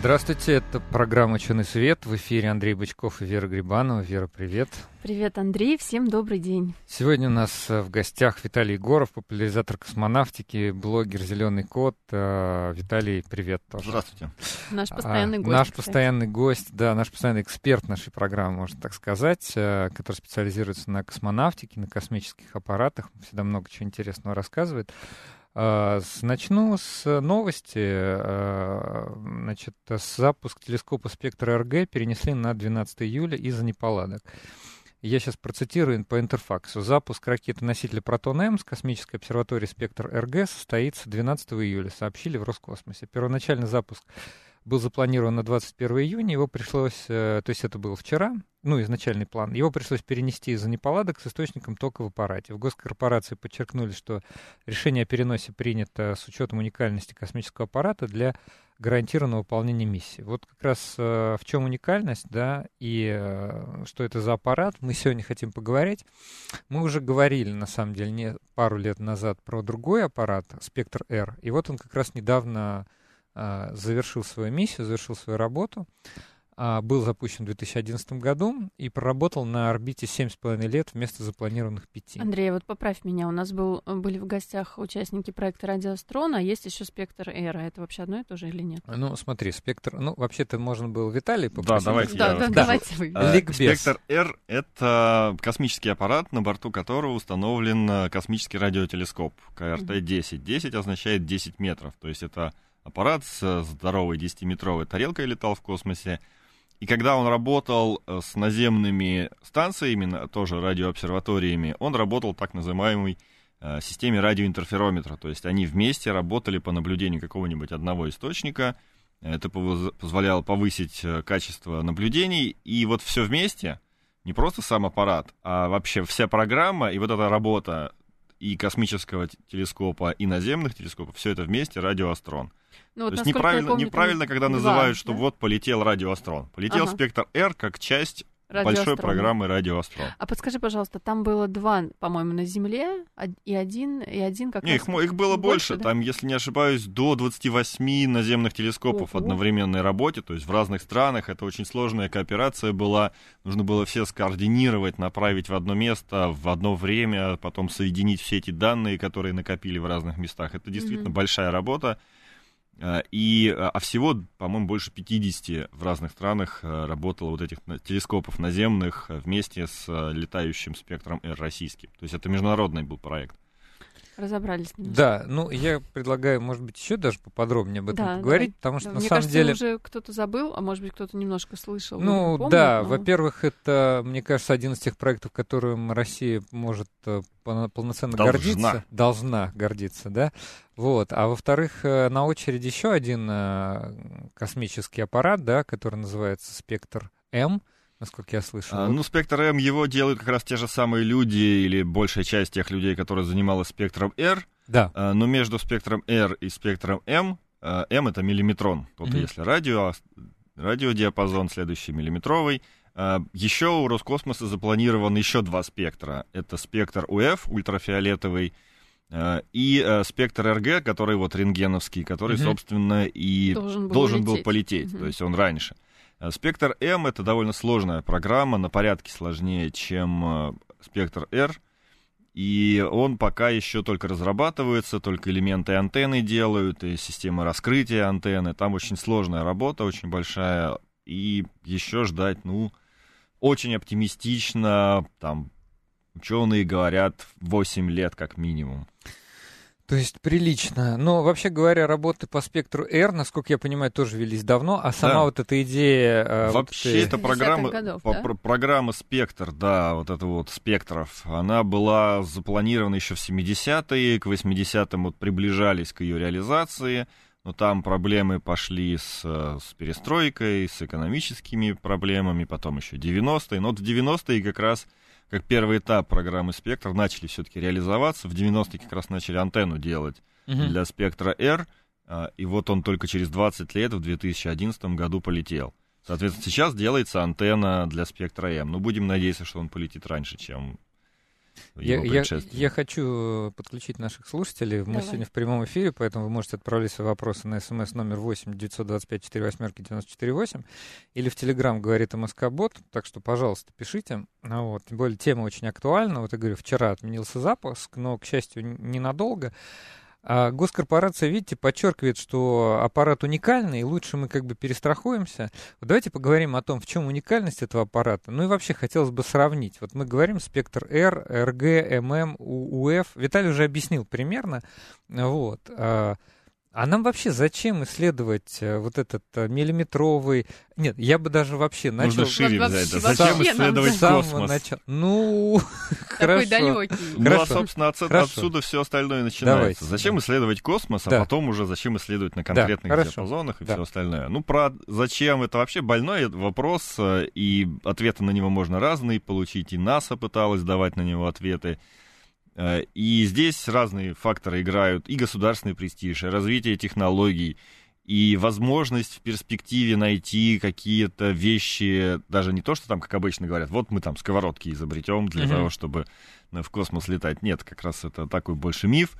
Здравствуйте, это программа «Ученый свет». В эфире Андрей Бычков и Вера Грибанова. Вера, привет. Привет, Андрей. Всем добрый день. Сегодня у нас э, в гостях Виталий Егоров, популяризатор космонавтики, блогер «Зеленый кот». Э, Виталий, привет тоже. Здравствуйте. Наш постоянный гость. Наш кстати. постоянный гость, да, наш постоянный эксперт нашей программы, можно так сказать, э, который специализируется на космонавтике, на космических аппаратах. Всегда много чего интересного рассказывает. А, Начну с новости. А, Значит, запуск телескопа «Спектр РГ» перенесли на 12 июля из-за неполадок. Я сейчас процитирую по интерфаксу. Запуск ракеты-носителя «Протон-М» с космической обсерватории «Спектр РГ» состоится 12 июля, сообщили в Роскосмосе. Первоначальный запуск был запланирован на 21 июня, его пришлось, э, то есть это было вчера, ну, изначальный план, его пришлось перенести из-за неполадок с источником тока в аппарате. В госкорпорации подчеркнули, что решение о переносе принято с учетом уникальности космического аппарата для гарантированного выполнения миссии. Вот как раз э, в чем уникальность, да, и э, что это за аппарат, мы сегодня хотим поговорить. Мы уже говорили, на самом деле, не пару лет назад про другой аппарат, Спектр Р, и вот он как раз недавно завершил свою миссию, завершил свою работу, а, был запущен в 2011 году и проработал на орбите 7,5 лет вместо запланированных 5. Андрей, вот поправь меня. У нас был, были в гостях участники проекта «Радиострон», а есть еще «Спектр Эра». Это вообще одно и то же или нет? Ну, смотри, спектр... Ну, вообще-то можно было Виталий попросить. Да, давайте Да, я да, давайте вы. Ликбез. Спектр Р — это космический аппарат, на борту которого установлен э, космический радиотелескоп КРТ-10. 10 означает 10 метров, то есть это аппарат с здоровой 10-метровой тарелкой летал в космосе. И когда он работал э, с наземными станциями, тоже радиообсерваториями, он работал так называемой э, системе радиоинтерферометра. То есть они вместе работали по наблюдению какого-нибудь одного источника. Это позволяло повысить э, качество наблюдений. И вот все вместе, не просто сам аппарат, а вообще вся программа и вот эта работа и космического телескопа, и наземных телескопов, все это вместе радиоастрон. Ну, вот, То есть неправильно, помню, неправильно, когда два, называют, что да? вот полетел радиоастрон. Полетел Ага. спектр R как часть большой программы радиоастрон. А подскажи, пожалуйста, там было два, по-моему, на Земле, и один, и один как Не, их, их было больше, да? там, если не ошибаюсь, до 28 наземных телескопов в одновременной работе, то есть в разных странах. Это очень сложная кооперация была. Нужно было все скоординировать, направить в одно место, в одно время, потом соединить все эти данные, которые накопили в разных местах. Это действительно Мгм. большая работа. А, И, а а всего, по-моему, больше 50 в разных странах а, работало вот этих телескопов наземных вместе с летающим спектром R российским. То есть это международный был проект. Разобрались. немножко. Да, ну я предлагаю, может быть, еще даже поподробнее об этом Да, поговорить, давай. потому что Да, на Мне самом кажется, деле... уже кто-то забыл, а может быть, кто-то немножко слышал. Ну помнит, да, но- во-первых, это, мне кажется, один из тех проектов, которым Россия может э, полно- полноценно Должна. гордиться. Должна гордиться, да. Вот. А во-вторых, э, на очереди еще один э, космический аппарат, да, который называется Спектр М, насколько я слышал. А, Вот. ну, спектр М его делают как раз те же самые люди или большая часть тех людей, которые занималась спектром R. да. А, но между спектром R и спектром М, а, М это миллиметрон. Тут Мгм. если радио, а радиодиапазон следующий миллиметровый. А, еще у Роскосмоса запланировано еще два спектра. Это спектр УФ, ультрафиолетовый, а, и а, спектр РГ, который вот рентгеновский, который, Мгм. собственно, и Должен был должен был улететь. полететь, Мгм. то есть он раньше. А Спектр М это довольно сложная программа, на порядке сложнее, чем э, спектр R. И он пока еще только разрабатывается, только элементы антенны делают, и система раскрытия антенны. Там очень сложная работа, очень большая. И еще ждать, ну, очень оптимистично, там, ученые говорят, 8 лет как минимум. То есть прилично. Но вообще говоря, работы по спектру R, насколько я понимаю, тоже велись давно, а сама Да. вот эта идея... э, вот Вообще этой- эта 50-х программа, годов, по- да? про- программа «Спектр», да, вот это вот «Спектров», она была запланирована еще в 70-е, к 80-м вот приближались к ее реализации, но там проблемы пошли с, э, с перестройкой, с экономическими проблемами, потом еще 90-е, но вот в 90-е как раз как первый этап программы «Спектр» начали все-таки реализоваться. В 90-е как раз начали антенну делать Мгм. для «Спектра R», а, и вот он только через 20 лет, в 2011 году, полетел. Соответственно, сейчас делается антенна для «Спектра М». Ну, будем надеяться, что он полетит раньше, чем Я, я- я хочу подключить наших слушателей. Мы Давай. сегодня в прямом эфире, поэтому вы можете отправлять свои вопросы на смс номер 8 925 48 94 8 или в Телеграм говорит МСК Бот. Так что, пожалуйста, пишите. Ну Вот. Тем более тема очень актуальна. Вот я говорю, вчера отменился запуск, но, к счастью, ненадолго. А госкорпорация, видите, подчеркивает, что аппарат уникальный, и лучше мы как бы перестрахуемся. Вот давайте поговорим о том, в чем уникальность этого аппарата. Ну и вообще хотелось бы сравнить. Вот мы говорим спектр R, RG, MM, UF. Виталий уже объяснил примерно. Вот. А а нам вообще зачем исследовать э, вот этот э, миллиметровый... Нет, я бы даже вообще начал... Нужно шире вообще- взять. да. вообще Зачем нам исследовать космос? начала. Ну, Такой хорошо. далекий. Ну, Хорошо. а, собственно, отсюда, Хорошо. отсюда все остальное начинается. Давайте. Зачем исследовать космос, а Да. потом уже зачем исследовать на конкретных хорошо. диапазонах и Да. все остальное. Ну, про зачем это вообще больной вопрос, э, и ответы на него можно разные получить, и НАСА пыталась давать на него ответы. Э, И здесь разные факторы играют, и государственный престиж, и развитие технологий, и возможность в перспективе найти какие-то вещи, даже не то, что там, как обычно говорят, вот мы там сковородки изобретем для Мгм. того, чтобы э, в космос летать. Нет, как раз это такой больше миф.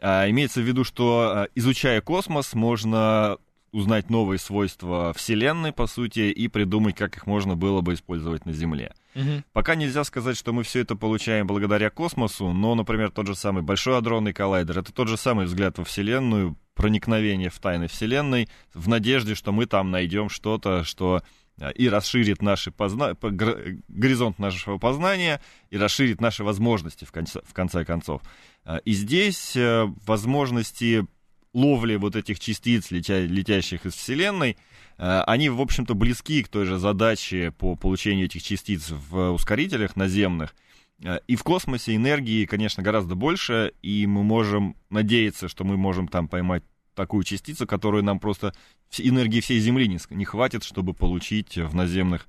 А, имеется в виду, что а, изучая космос, можно узнать новые свойства Вселенной, по сути, и придумать, как их можно было бы использовать на Земле. Мгм. Пока нельзя сказать, что мы все это получаем благодаря космосу, но, например, тот же самый Большой адронный коллайдер, это тот же самый взгляд во Вселенную, проникновение в тайны Вселенной, в надежде, что мы там найдем что-то, что а, и расширит наши позна... горизонт нашего познания, и расширит наши возможности в конце, в конце концов. А, И здесь э, возможности ловли вот этих частиц, летя- летящих из Вселенной, э, они, в общем-то, близки к той же задаче по получению этих частиц в ускорителях наземных. Э, И в космосе энергии, конечно, гораздо больше, и мы можем надеяться, что мы можем там поймать такую частицу, которую нам просто энергии всей Земли не, хватит, чтобы получить в наземных,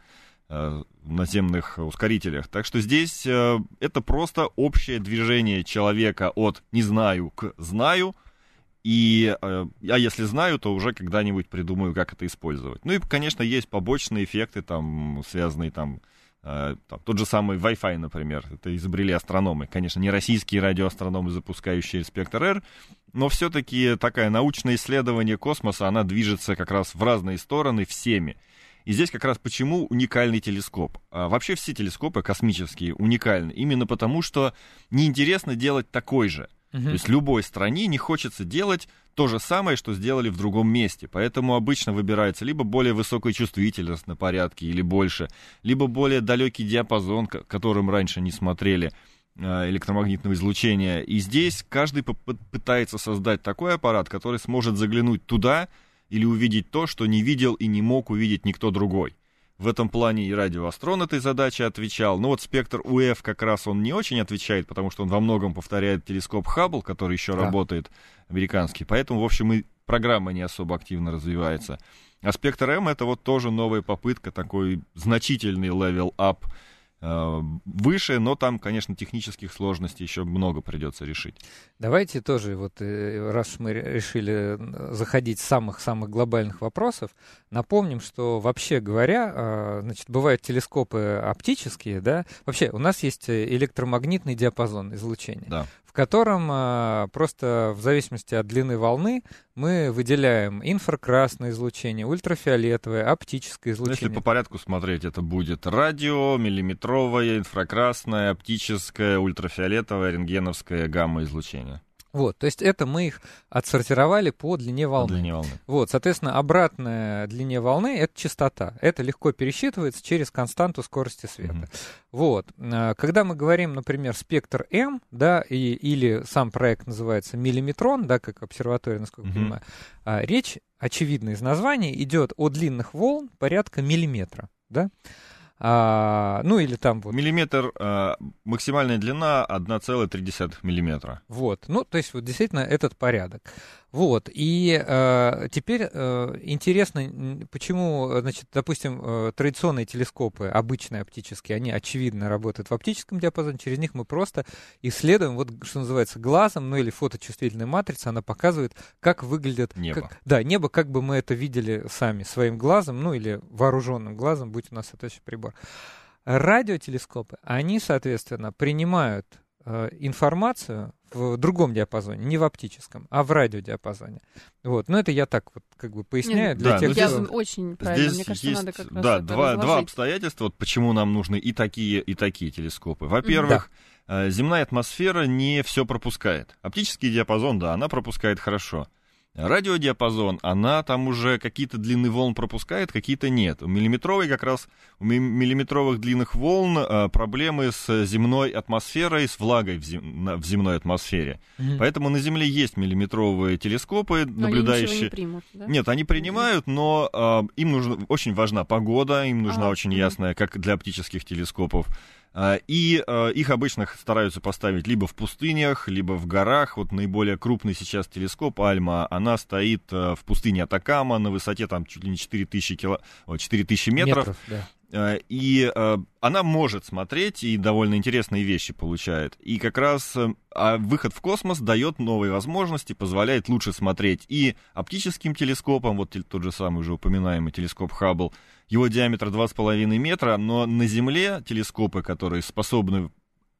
э, наземных ускорителях. Так что здесь это просто общее движение человека от «не знаю» к «знаю», и, э, если знаю, то уже когда-нибудь придумаю, как это использовать. Ну и, конечно, есть побочные эффекты, там, связанные там, э, там, тот же самый Wi-Fi, например. Это изобрели астрономы. Конечно, не российские радиоастрономы, запускающие спектр R, но все-таки такое научное исследование космоса, она движется как раз в разные стороны всеми. И здесь как раз почему уникальный телескоп. А вообще все телескопы космические уникальны, именно потому что неинтересно делать такой же. Мгм. То есть любой стране не хочется делать то же самое, что сделали в другом месте. Поэтому обычно выбирается либо более высокая чувствительность на порядке или больше, либо более далекий диапазон, которым раньше не смотрели э, электромагнитного излучения. И здесь каждый пытается создать такой аппарат, который сможет заглянуть туда или увидеть то, что не видел и не мог увидеть никто другой. В этом плане и радиоастрон этой задаче отвечал. Но вот спектр УФ как раз он не очень отвечает, потому что он во многом повторяет телескоп Хаббл, который еще Да. работает американский. Поэтому, в общем, и программа не особо активно развивается. А спектр М это вот тоже новая попытка, такой значительный э, выше, но там, конечно, технических сложностей еще много придется решить. Давайте тоже, вот э, раз мы ре- решили э, заходить с самых-самых глобальных вопросов, напомним, что вообще говоря, э, значит, бывают телескопы оптические, да, вообще у нас есть э, электромагнитный диапазон излучения, Да. в котором э, просто в зависимости от длины волны мы выделяем инфракрасное излучение, ультрафиолетовое, оптическое Ну, Если излучение. по порядку смотреть, это будет радио, миллиметровое, инфракрасное, оптическое, ультрафиолетовое, рентгеновское гамма-излучение. Вот, то есть это мы их отсортировали по длине По волны. длине волны. Вот, соответственно, обратная длине волны — это частота. Это легко пересчитывается через константу скорости света. Мгм. Вот. А, Когда мы говорим, например, спектр М, да, и, или сам проект называется миллиметрон, да, как обсерватория, насколько я Мгм. понимаю, а, речь, очевидно из названия, идет о длинных волн порядка миллиметра, да. А, ну или там вот. Миллиметр, а, максимальная длина 1,3 миллиметра. Вот, ну то есть вот действительно этот порядок. Вот, и э, теперь э, интересно, почему, значит, допустим, э, традиционные телескопы, обычные оптические, они очевидно работают в оптическом диапазоне, через них мы просто исследуем, вот что называется, глазом, ну или фоточувствительная матрица, она показывает, как выглядит... Небо. Как, да, небо, как бы мы это видели сами своим глазом, ну или вооруженным глазом, будь у нас соответствующий прибор. Радиотелескопы, они, соответственно, принимают информацию в другом диапазоне, не в оптическом, а в радиодиапазоне. Вот, но это я так вот как бы поясняю Нет, для да, тех, ну, Я кто... очень правильно. Здесь Мне кажется, есть, надо как раз да, два, два обстоятельства, вот почему нам нужны и такие, и такие телескопы. Во-первых, э, земная атмосфера не все пропускает. Оптический диапазон, да, она пропускает хорошо. Радиодиапазон, она там уже какие-то длины волн пропускает, какие-то нет. У миллиметровой как раз, у ми- миллиметровых длинных волн э, проблемы с земной атмосферой, с влагой в, зем- в земной атмосфере. Мгм. Поэтому на Земле есть миллиметровые телескопы, Но они наблюдающие... не примут, да? Нет, они принимают, но э, им нужно, очень важна погода, им нужна А, очень мгм. ясная, как для оптических телескопов. А, И э, их обычно стараются поставить либо в пустынях, либо в горах. Вот наиболее крупный сейчас телескоп Альма, она стоит э, в пустыне Атакама на высоте там чуть ли не 4000, кило... о, 4000 метров. да. Э, И э, она может смотреть и довольно интересные вещи получает. И как раз э, а выход в космос дает новые возможности, позволяет лучше смотреть и оптическим телескопом, вот тот же самый уже упоминаемый телескоп Хаббл, его диаметр 2,5 метра, но на Земле телескопы, которые способны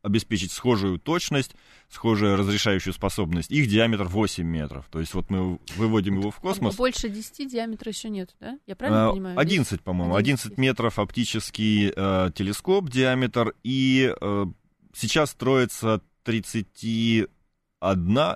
обеспечить схожую точность, схожую разрешающую способность, их диаметр 8 метров. То есть вот мы выводим его в космос, Больше 10 диаметра еще нет, да? Я правильно а, понимаю? 11, по-моему, 11 11 метров оптический э, телескоп диаметр, и э, сейчас строится 31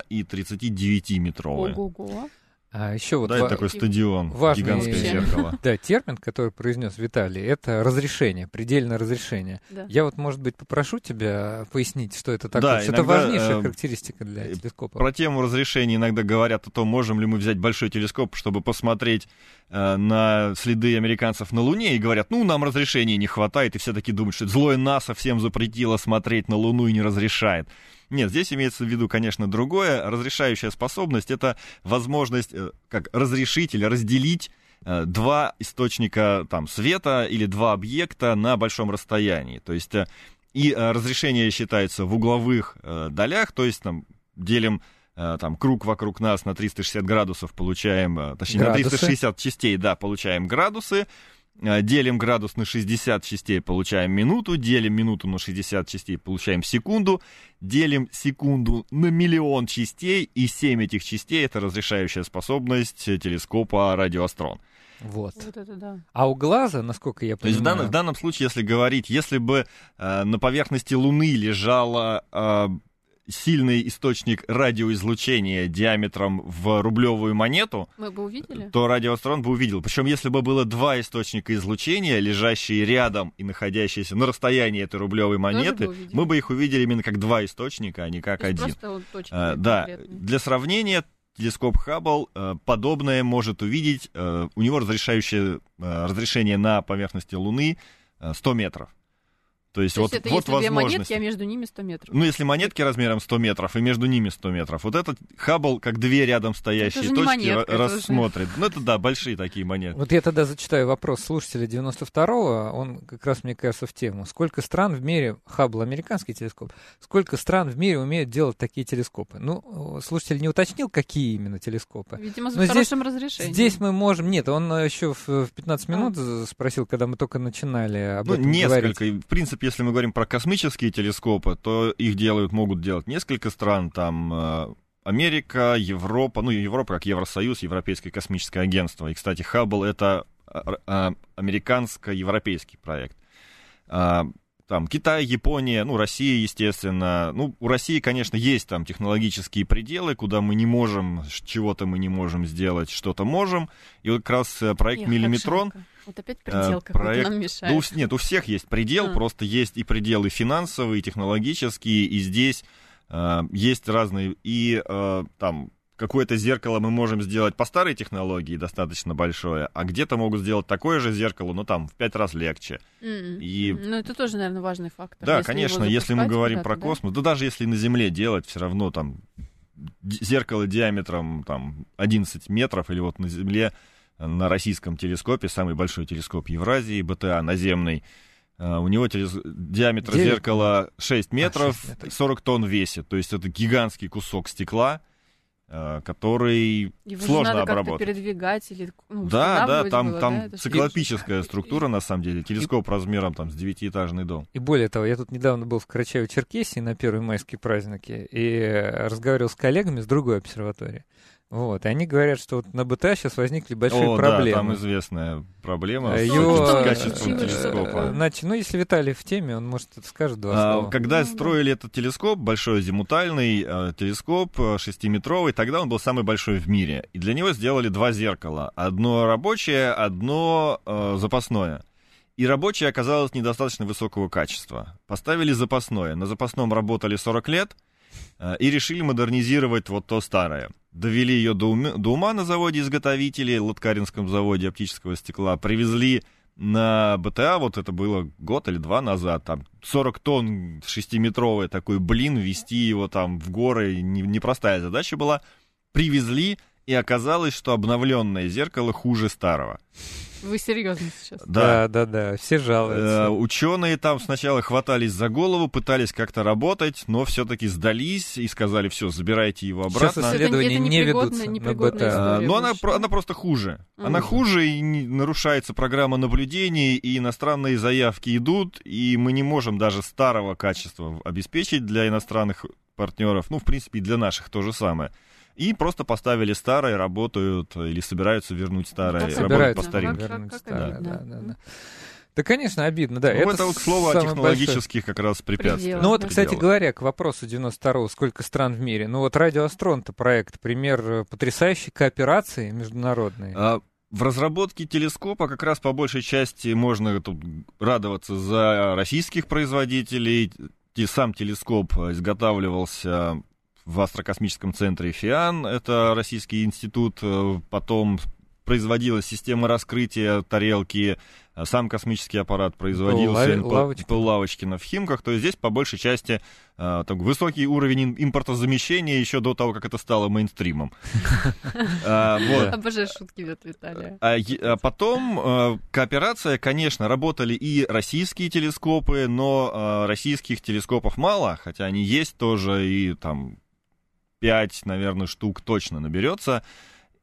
и 39 метровые. Ого-го. А еще вот Да, это такой стадион, важный- гигантское зеркало. да, термин, который произнес Виталий, это разрешение, предельное разрешение. Да. Я вот, может быть, попрошу тебя пояснить, что это такое. Да, что это иногда, важнейшая э, характеристика для э, телескопа. Про тему разрешения иногда говорят о том, можем ли мы взять большой телескоп, чтобы посмотреть э, на следы американцев на Луне, и говорят, ну, нам разрешения не хватает, и все таки думают, что злое НАСА всем запретило смотреть на Луну и не разрешает. Нет, здесь имеется в виду, конечно, другое. Разрешающая способность — это возможность э, как разрешить или разделить э, два источника там, света или два объекта на большом расстоянии. То есть э, и разрешение считается в угловых долях, то есть там делим там круг вокруг нас на 360 градусов, получаем, точнее, Градусы. на 360 частей, да, получаем градусы, делим градус на 60 частей, получаем минуту, делим минуту на 60 частей, получаем секунду, делим секунду на миллион частей, и 7 этих частей — это разрешающая способность э, телескопа радиоастрон. Вот. Вот это да. А у глаза, насколько я То есть в понимаю... данном, в данном случае, если говорить, если бы э, на поверхности Луны лежала э, сильный источник радиоизлучения диаметром в рублевую монету, Мы бы увидели? то радиоастрон бы увидел. Причем, если бы было два источника излучения, лежащие рядом и находящиеся на расстоянии этой рублевой монеты, увидели. мы бы их увидели именно как два источника, а не как То есть один. Просто вот точки А, да, конкретные. для сравнения, телескоп Хаббл э, подобное может увидеть. э, у него разрешающее э, разрешение на поверхности Луны э, 100 метров. То есть, То вот, есть это вот если две монетки, а между ними 100 метров. Ну, если монетки размером 100 метров, и между ними 100 метров, вот этот Хаббл, как две рядом стоящие же не точки, монетка, ра- это уже- рассмотрит. Ну, это да, большие такие монеты. Вот я тогда зачитаю вопрос слушателя 92-го, он как раз, мне кажется, в тему. Сколько стран в мире, Хаббл американский телескоп, сколько стран в мире умеют делать такие телескопы? Ну, слушатель не уточнил, какие именно телескопы. Видимо, за Но здесь- хорошим разрешением. Здесь мы можем... Нет, он еще в в 15 минут з- спросил, когда мы только начинали об Ну, этом несколько. говорить. В принципе, если мы говорим про космические телескопы, то их делают, могут делать несколько стран, там э, Америка, Европа, ну, Европа как Евросоюз, Европейское космическое агентство. И, кстати, Хаббл — это а, а, американско-европейский проект. Там Китай, Япония, ну, Россия, естественно. Ну, у России, конечно, есть там технологические пределы, куда мы не можем, чего-то мы не можем сделать, что-то можем. И вот как раз э, проект как «Миллиметрон». Вот опять э, предел какой-то проект- нам мешает. у, с- нет, у всех есть предел, А. просто есть и пределы финансовые, и технологические, и здесь э, есть разные, и э, там какое-то зеркало мы можем сделать по старой технологии достаточно большое, а где-то могут сделать такое же зеркало, но там в пять раз легче. М-м. И Ну, это тоже, наверное, важный фактор. да, Если конечно, если мы говорим про да? космос, да даже если на Земле делать, все равно там зеркало диаметром там 11 метров, или вот на Земле на российском телескопе, самый большой телескоп Евразии, БТА наземный, э, у него телес- диаметр Девять? зеркала 6 метров, шесть метров. 40 тонн весит. То есть это гигантский кусок стекла, который Его же сложно надо обработать. передвигать или ну, Да, да, там, было, там да? Циклопическая вещи. структура, на самом деле. Телескоп размером там с девятиэтажный дом. И более того, я тут недавно был в Карачаево-Черкесии на первые майские праздники и э, разговаривал с коллегами с другой обсерватории. Вот, и они говорят, что вот на БТА сейчас возникли большие О, проблемы. да, там известная проблема Э, с, его, с качеством телескопа. э, Значит, ну, если Виталий в теме, он, может, это скажет два А, слова. Когда Ну, строили этот телескоп, большой азимутальный э, телескоп, э, шестиметровый, тогда он был самый большой в мире. И для него сделали два зеркала. Одно рабочее, одно э, запасное. И рабочее оказалось недостаточно высокого качества. Поставили запасное. На запасном работали 40 лет э, и решили модернизировать вот то старое. Довели ее до, уме- до ума на заводе-изготовителе, Латкаринском заводе оптического стекла. Привезли на БТА, вот это было год или два назад, там 40 тонн шестиметровый такой блин, вести его там в горы, не- непростая задача была. Привезли, и оказалось, что обновленное зеркало хуже старого. Вы серьезно сейчас? Да, да, да, все Э, жалуются. ученые там сначала хватались за голову, пытались как-то работать, но все-таки сдались и сказали, все, забирайте его Сейчас обратно. исследования Это- это не непригодно- ведутся на непригодная. А, Но она, да? она просто хуже. Она Мгм. хуже, и не- нарушается программа наблюдений, и иностранные заявки идут, и мы не можем даже старого качества обеспечить для иностранных партнеров. Ну, в принципе, и для наших то же самое. И просто поставили старое, работают или собираются вернуть старое, Как работать Собираются по старинке. Как- вернуть как старое, обидно. да, да, да. Да, конечно, обидно, да. Ну, это, вот, к слову, о технологических как раз препятствиях. Ну вот, Да. кстати говоря, к вопросу 92-го, сколько стран в мире. Ну вот Радиоастрон-то проект, пример э, потрясающей кооперации международной. А, В разработке телескопа как раз по большей части можно тут радоваться за российских производителей. Те- Сам телескоп э, изготавливался в астрокосмическом центре ФИАН, это российский институт, э, потом производилась система раскрытия тарелки, а сам космический аппарат производился НП Лавочкина. В Химках, то есть здесь по большей части э, так, высокий уровень им- импортозамещения еще до того, как это стало мейнстримом. Вот. Обожаю шутки от Виталия. А, а потом э, кооперация, конечно, работали и российские телескопы, но э, российских телескопов мало, хотя они есть тоже, и там 5, наверное, штук точно наберется.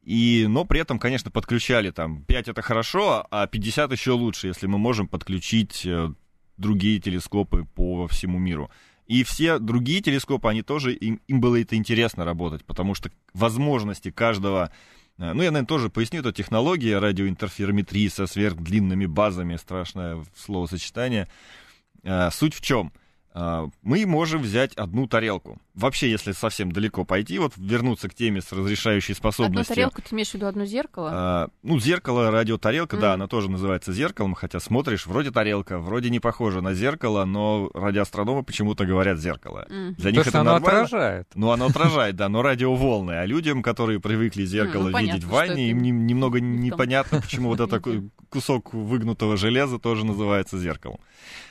И, но при этом, конечно, подключали там 5 это хорошо, а 50 еще лучше, если мы можем подключить э, другие телескопы по всему миру. И все другие телескопы, они тоже, им, им было это интересно работать, потому что возможности каждого Э, Ну, я, наверное, тоже поясню, это технология радиоинтерферометрии со сверхдлинными базами, страшное словосочетание. Э, Суть в чем? Э, Мы можем взять одну тарелку. Вообще, если совсем далеко пойти, вот вернуться к теме с разрешающей Одну способностью. тарелку, ты имеешь в виду одно зеркало? А, ну, зеркало, радиотарелка, да, Мгм. она тоже называется зеркалом, хотя смотришь, вроде тарелка, вроде не похоже на зеркало, но радиоастрономы почему-то говорят зеркало. М. Для них Потому что это оно нормально. отражает. Ну, оно отражает, да, но радиоволны. А людям, которые привыкли зеркало Ну, понятно, видеть в что ванне, им не- немного в непонятно, почему вот этот кусок выгнутого железа тоже называется зеркалом.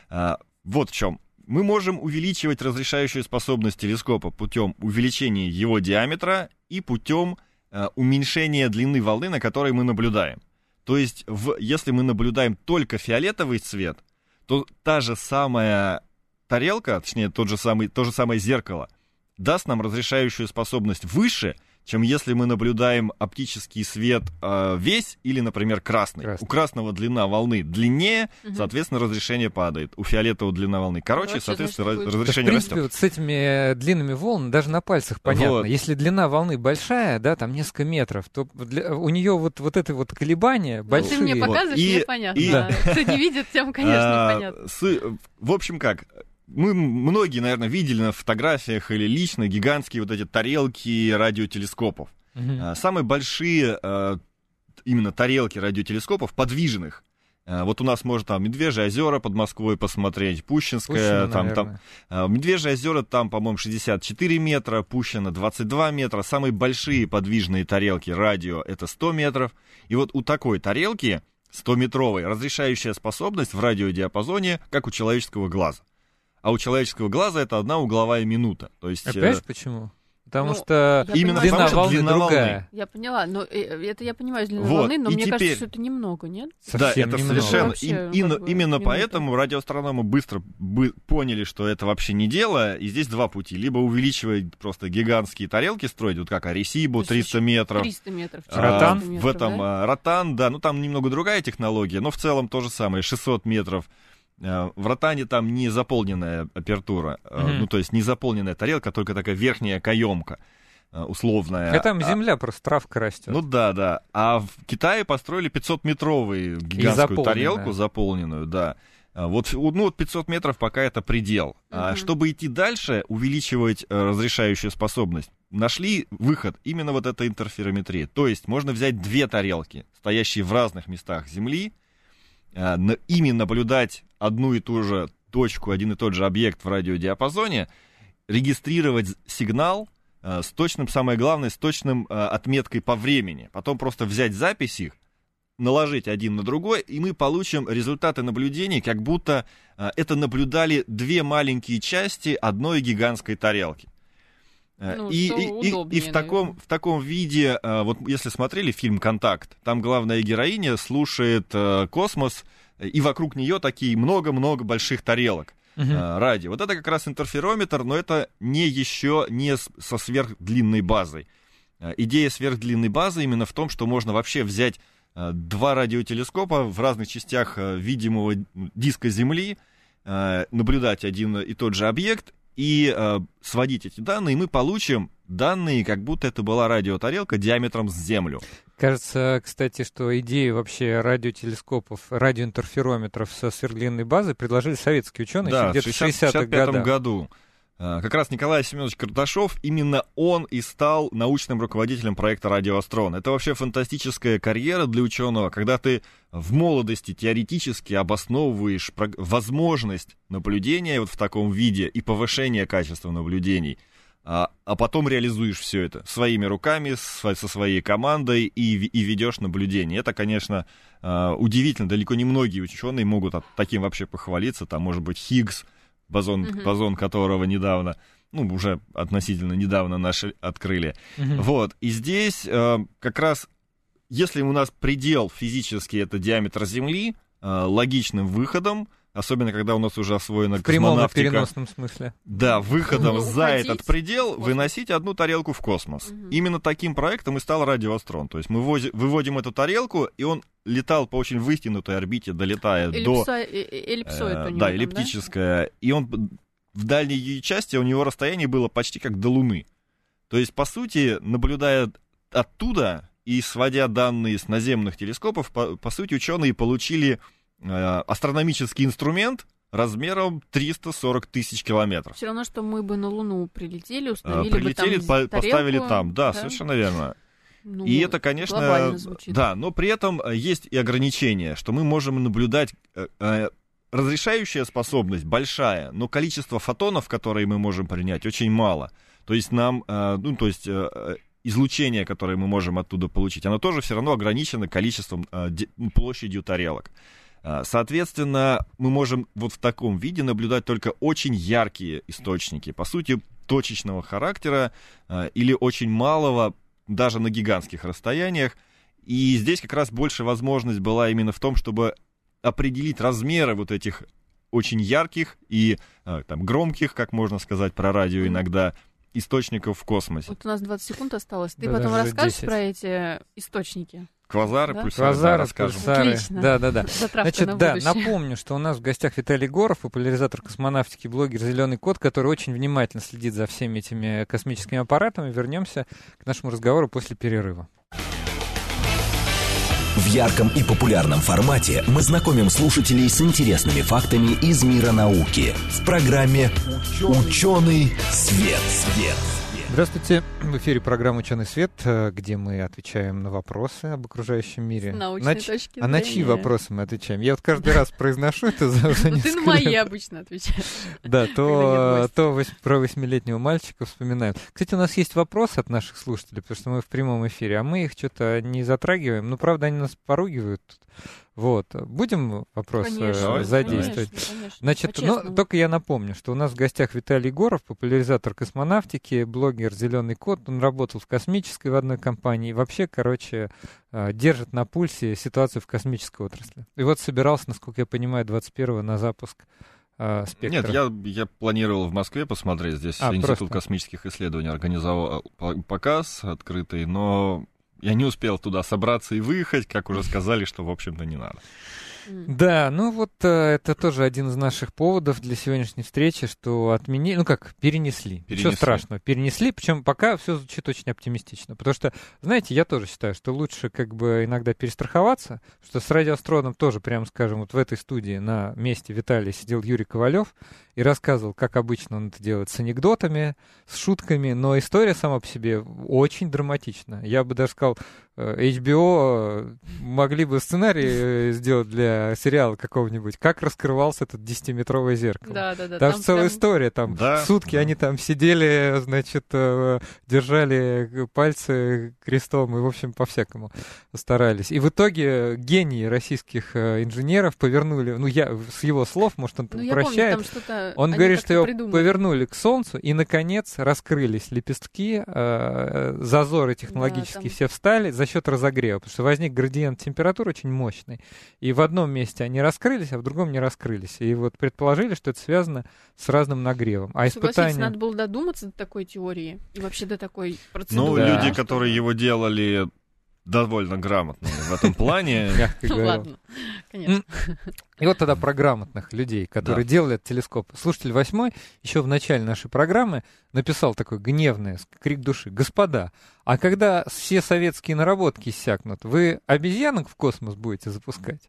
А, Вот в чем. Мы можем увеличивать разрешающую способность телескопа путем увеличения его диаметра и путем а, уменьшения длины волны, на которой мы наблюдаем. То есть, в, если мы наблюдаем только фиолетовый цвет, то та же самая тарелка, точнее, тот же самый, то же самое зеркало, даст нам разрешающую способность выше, чем если мы наблюдаем оптический свет э, весь или, например, красный. Красный. У красного длина волны длиннее, Мгм. соответственно, разрешение падает. У фиолетового длина волны короче, Короче, соответственно, значит, раз- будет- В разрешение принципе, растет. вот с этими э, длинными волнами даже на пальцах понятно. Вот. Если длина волны большая, да, там несколько метров, то для- у нее вот, вот это вот колебания Ну, большие. Ты мне Вот. показываешь, И- мне понятно. и- да. Кто не видит, тем, конечно, А, непонятно. с- в общем, как, мы многие, наверное, видели на фотографиях или лично гигантские вот эти тарелки радиотелескопов. А, Самые большие э, именно тарелки радиотелескопов подвижных Э, вот у нас можно там Медвежье озера под Москвой посмотреть, Пущинское, Пущино, там, там, наверное. Медвежье озера там, по-моему, 64 метра, Пущино 22 метра, самые большие подвижные тарелки радио это 100 метров. И вот у такой тарелки 100-метровой разрешающая способность в радиодиапазоне, как у человеческого глаза. А у человеческого глаза это одна угловая минута. То есть, А э, понимаешь почему? Потому Ну, что Именно длина потому что волны длина волны. другая. Я поняла, но э, это я понимаю из длины Вот, волны, но и мне кажется, теперь- что это немного, нет? Да, Совсем это немного. совершенно. Вообще, именно, как бы, именно минута. поэтому радиоастрономы быстро бы поняли, что это вообще не дело. И здесь два пути. Либо увеличивать просто гигантские тарелки строить, вот как Аресибу, То есть 300 метров. 300 метров. А, Ротан? 400 в этом да? а, ротан, да, ну там немного другая технология, но в целом то же самое, 600 метров. А, В ротане там не заполненная апертура, а, Мгм. ну то есть не заполненная тарелка, только такая верхняя каемка а, условная. А там А, земля просто травка растет. ну да, да. А в Китае построили 500-метровую гигантскую тарелку, заполненную, да. А Вот, ну, вот 500 метров пока это предел. А Мгм. чтобы идти дальше, увеличивать э, разрешающую способность, нашли выход именно вот этой интерферометрии. То есть можно взять две тарелки, стоящие в разных местах Земли, а, ими наблюдать одну и ту же точку, один и тот же объект в радиодиапазоне, регистрировать сигнал э, с точным, самое главное, с точным э, отметкой по времени. Потом просто взять запись их, наложить один на другой, и мы получим результаты наблюдений, как будто э, это наблюдали две маленькие части одной гигантской тарелки. Э, Ну, и, и- и- в, таком, наверное. в таком виде, э, вот если смотрели фильм «Контакт», там главная героиня слушает э, космос, и вокруг нее такие много-много больших тарелок э, радио. Вот это как раз интерферометр, но это не еще не со сверхдлинной базой. Идея сверхдлинной базы именно в том, что можно вообще взять два радиотелескопа в разных частях видимого диска Земли, наблюдать один и тот же объект и э, сводить эти данные, и мы получим данные, как будто это была радиотарелка диаметром с Землю. Кажется, кстати, что идею вообще радиотелескопов, радиоинтерферометров со сверхдлинной базой предложили советские ученые еще Да, в где-то в 60 60-х 65 годах. году. А, Как раз Николай Семенович Карташов, именно он и стал научным руководителем проекта «Радиоастрон». Это вообще фантастическая карьера для ученого, когда ты в молодости теоретически обосновываешь возможность наблюдения вот в таком виде и повышения качества наблюдений, а, а потом реализуешь все это своими руками, со своей командой и, и ведешь наблюдение. Это, конечно, а, удивительно. Далеко не многие ученые могут таким вообще похвалиться. Там, может быть, Хиггс, бозон, Мгм. бозон которого недавно, ну, уже относительно недавно наши открыли. Мгм. Вот, и здесь э, как раз, если у нас предел физически это диаметр Земли, э, логичным выходом, особенно когда у нас уже освоена В прямом и космонавтика, переносном смысле. да, выходом Ну, за уходить этот предел выносить одну тарелку в космос. Мгм. Именно таким проектом и стал радиоастрон. То есть мы вози- выводим эту тарелку, и он летал по очень вытянутой орбите, долетая до... Эллипсо- э- э- эллипсоид Э, у него да, там, эллиптическая. И он в дальней ее части у него расстояние было почти как до Луны. То есть, по сути, наблюдая оттуда и сводя данные с наземных телескопов, по, по сути, ученые получили астрономический инструмент размером 340 тысяч километров. Все равно, что мы бы на Луну прилетели, Э, установили Прилетели, бы там по- тарелку, поставили там. Да, совершенно верно. Ну, И это, конечно, да, но при этом э, есть и ограничения, что мы можем наблюдать э, э, разрешающая способность большая, но количество фотонов, которые мы можем принять, очень мало. То есть нам, э, ну, то есть э, э, излучение, которое мы можем оттуда получить, оно тоже все равно ограничено количеством, э, площадью тарелок. А, Соответственно, мы можем вот в таком виде наблюдать только очень яркие источники, по сути, точечного характера э, или очень малого, даже на гигантских расстояниях. И здесь как раз больше возможность была именно в том, чтобы определить размеры вот этих очень ярких и э, там, громких, как можно сказать про радио иногда, источников в космосе. Вот у нас 20 секунд осталось. Ты Да, потом расскажешь 10. про эти источники? Квазары, Да? пульсары, да, Квазары, расскажем. пульсары. Отлично. Да, да, да. Затравка Значит, на да, будущее. напомню, что у нас в гостях Виталий Горов, популяризатор космонавтики, блогер «Зеленый кот», который очень внимательно следит за всеми этими космическими аппаратами. Вернемся к нашему разговору после перерыва. В ярком и популярном формате мы знакомим слушателей с интересными фактами из мира науки в программе «Ученый свет». свет». Здравствуйте. В эфире программа «Ученый свет», э, где мы отвечаем на вопросы об окружающем мире. С научной Нач- точки А на чьи зрения. вопросы мы отвечаем? Я вот каждый раз произношу это за уже Ну, Ты на мои обычно отвечаешь. Да, то, про восьмилетнего мальчика вспоминаем. Кстати, у нас есть вопрос от наших слушателей, потому что мы в прямом эфире, а мы их что-то не затрагиваем. Ну, правда, они нас поругивают. Вот. Будем вопрос э, Конечно, задействовать? конечно, конечно. Значит, ну, По-честному. только я напомню, что у нас в гостях Виталий Егоров, популяризатор космонавтики, блогер «Зеленый кот». Он работал в космической в одной компании. И вообще, короче, э, держит на пульсе ситуацию в космической отрасли. И вот собирался, насколько я понимаю, 21-го на запуск э, «Спектра». Нет, я, я планировал в Москве посмотреть. Здесь А, Институт просто. космических исследований организовал по- показ открытый, но я не успел туда собраться и выехать, как уже сказали, что, в общем-то, не надо. Да, ну вот э, это тоже один из наших поводов для сегодняшней встречи, что отменили, ну как, перенесли. Перенесли. страшного, перенесли, причем пока все звучит очень оптимистично. Потому что, знаете, я тоже считаю, что лучше как бы иногда перестраховаться, что с радиоастроном тоже, прямо скажем, вот в этой студии на месте Виталия сидел Юрий Ковалев и рассказывал, как обычно он это делает, с анекдотами, с шутками, но история сама по себе очень драматична. Я бы даже сказал, э, HBO э, могли бы сценарий э, сделать для сериала какого-нибудь, как раскрывался этот 10-метровое зеркало. Да, да, да. Там, там же целая прям- история, там Да, сутки да. они там сидели, значит, держали пальцы крестом и, в общем, по-всякому старались. И в итоге гении российских инженеров повернули, ну, я с его слов, может, он там Ну, я помню, он говорит, что его придумали. повернули к Солнцу, и, наконец, раскрылись лепестки, э, зазоры технологические там- все встали за счет разогрева, потому что возник градиент температуры очень мощный. И в одном месте они раскрылись, а в другом не раскрылись. И вот предположили, что это связано с разным нагревом. А испытания... надо было додуматься до такой теории и вообще до такой Ну, процедуры. Да. люди, которые его делали, довольно грамотные в этом плане. Ну, ладно, конечно. И вот тогда про грамотных людей, которые Да. делали этот телескоп. Слушатель восьмой еще в начале нашей программы написал такой гневный крик души. Господа, а когда все советские наработки иссякнут, вы обезьянок в космос будете запускать?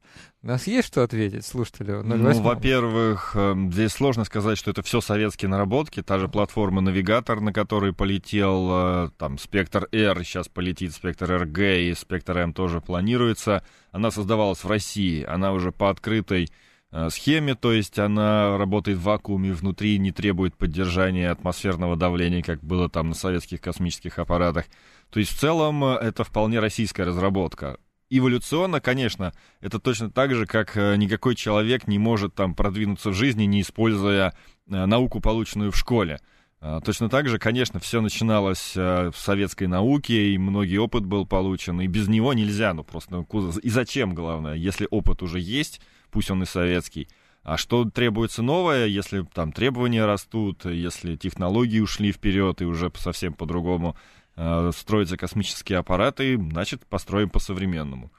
У нас есть что ответить слушателю 08? Ну, во-первых, эм, здесь сложно сказать, что это все советские наработки. Та же платформа «Навигатор», на которой полетел э, там «Спектр R», сейчас полетит «Спектр РГ», и «Спектр М» тоже планируется. Она создавалась в России, она уже по открытой э, схеме, то есть она работает в вакууме, внутри не требует поддержания атмосферного давления, как было там на советских космических аппаратах. То есть в целом э, это вполне российская разработка. Эволюционно, конечно, это точно так же, как э, никакой человек не может там продвинуться в жизни, не используя науку, полученную в школе. А, Точно так же, конечно, все начиналось э, в советской науке, и многий опыт был получен, и без него нельзя, ну просто ну, и зачем, главное, если опыт уже есть, пусть он и советский, а что требуется новое, если там требования растут, если технологии ушли вперед и уже совсем по-другому э, строятся космические аппараты, значит, построим по-современному.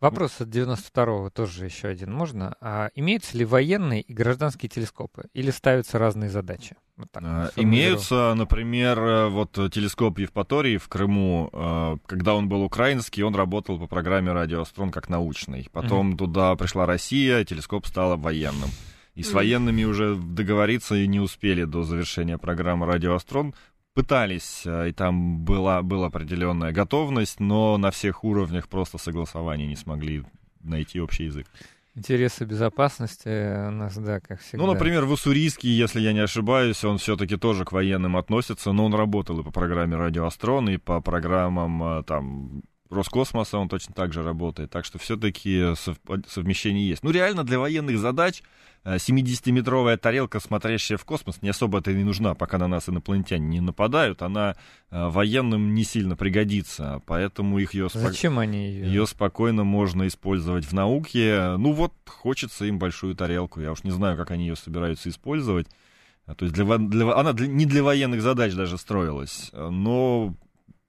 Вопрос от 92-го тоже еще один. Можно? А имеются ли военные и гражданские телескопы? Или ставятся разные задачи? Вот так А. Имеются, например, э, вот телескоп Евпатории в Крыму, э, когда он был украинский, он работал по программе «Радиоастрон» как научный. Потом туда пришла Россия, телескоп стал военным. И с военными уже договориться и не успели до завершения программы «Радиоастрон». Пытались, э, и там была, была определенная готовность, но на всех уровнях просто согласования не смогли найти общий язык. Интересы безопасности у нас, да, как всегда. Ну, например, в Уссурийске, если я не ошибаюсь, он все-таки тоже к военным относится, но он работал и по программе «Радиоастрон», и по программам э, там Роскосмоса он точно так же работает. Так что все-таки совмещение есть. Ну, реально, для военных задач э, 70-метровая тарелка, смотрящая в космос, не особо-то и нужна, пока на нас инопланетяне не нападают. Она э, военным не сильно пригодится, поэтому их ее... Зачем они ее? Ее спокойно можно использовать в науке. Ну вот, хочется им большую тарелку. Я уж не знаю, как они ее собираются использовать. А, То есть для, для, она для- не для военных задач даже строилась. Но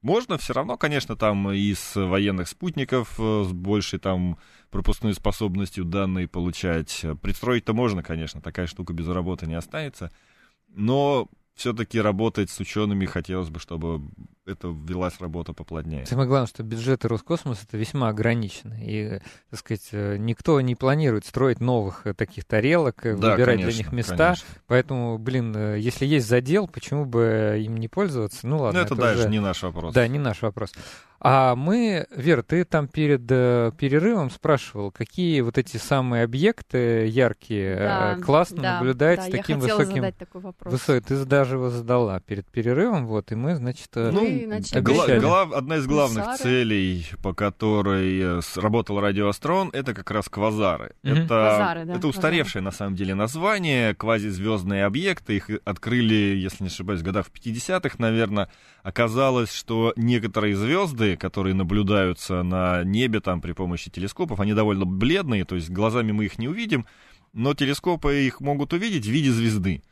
можно все равно, конечно, там и с военных спутников э, с большей там пропускной способностью данные получать. Пристроить-то можно, конечно, такая штука без работы не останется. Но все-таки работать с учеными хотелось бы, чтобы это велась работа поплотнее. Самое главное, что бюджеты Роскосмоса это весьма ограничены. И, так сказать, э, никто не планирует строить новых э, таких тарелок, э, Да, выбирать конечно, для них места. конечно. Поэтому, блин, если есть задел, почему бы им не пользоваться? Ну Ну, ладно, это даже уже- не наш вопрос. Да, не наш вопрос. А мы, Вера, ты там перед э, перерывом спрашивал, какие вот эти самые объекты яркие Да, э, классно да, наблюдать да, с я таким хотела высоким... задать такой вопрос. Высокий, ты даже его задала перед перерывом, вот, и мы, значит, Ну, Начали. гла- глав- одна из главных Пульсары. целей, по которой э, сработал радиоастрон, это как раз квазары. Мгм. Это, Квазары, да, это устаревшее на самом деле название, квазизвездные объекты. Их открыли, если не ошибаюсь, в годах в 50-х, наверное. Оказалось, что некоторые звезды, которые наблюдаются на небе там при помощи телескопов, они довольно бледные, то есть глазами мы их не увидим, но телескопы их могут увидеть в виде звезды.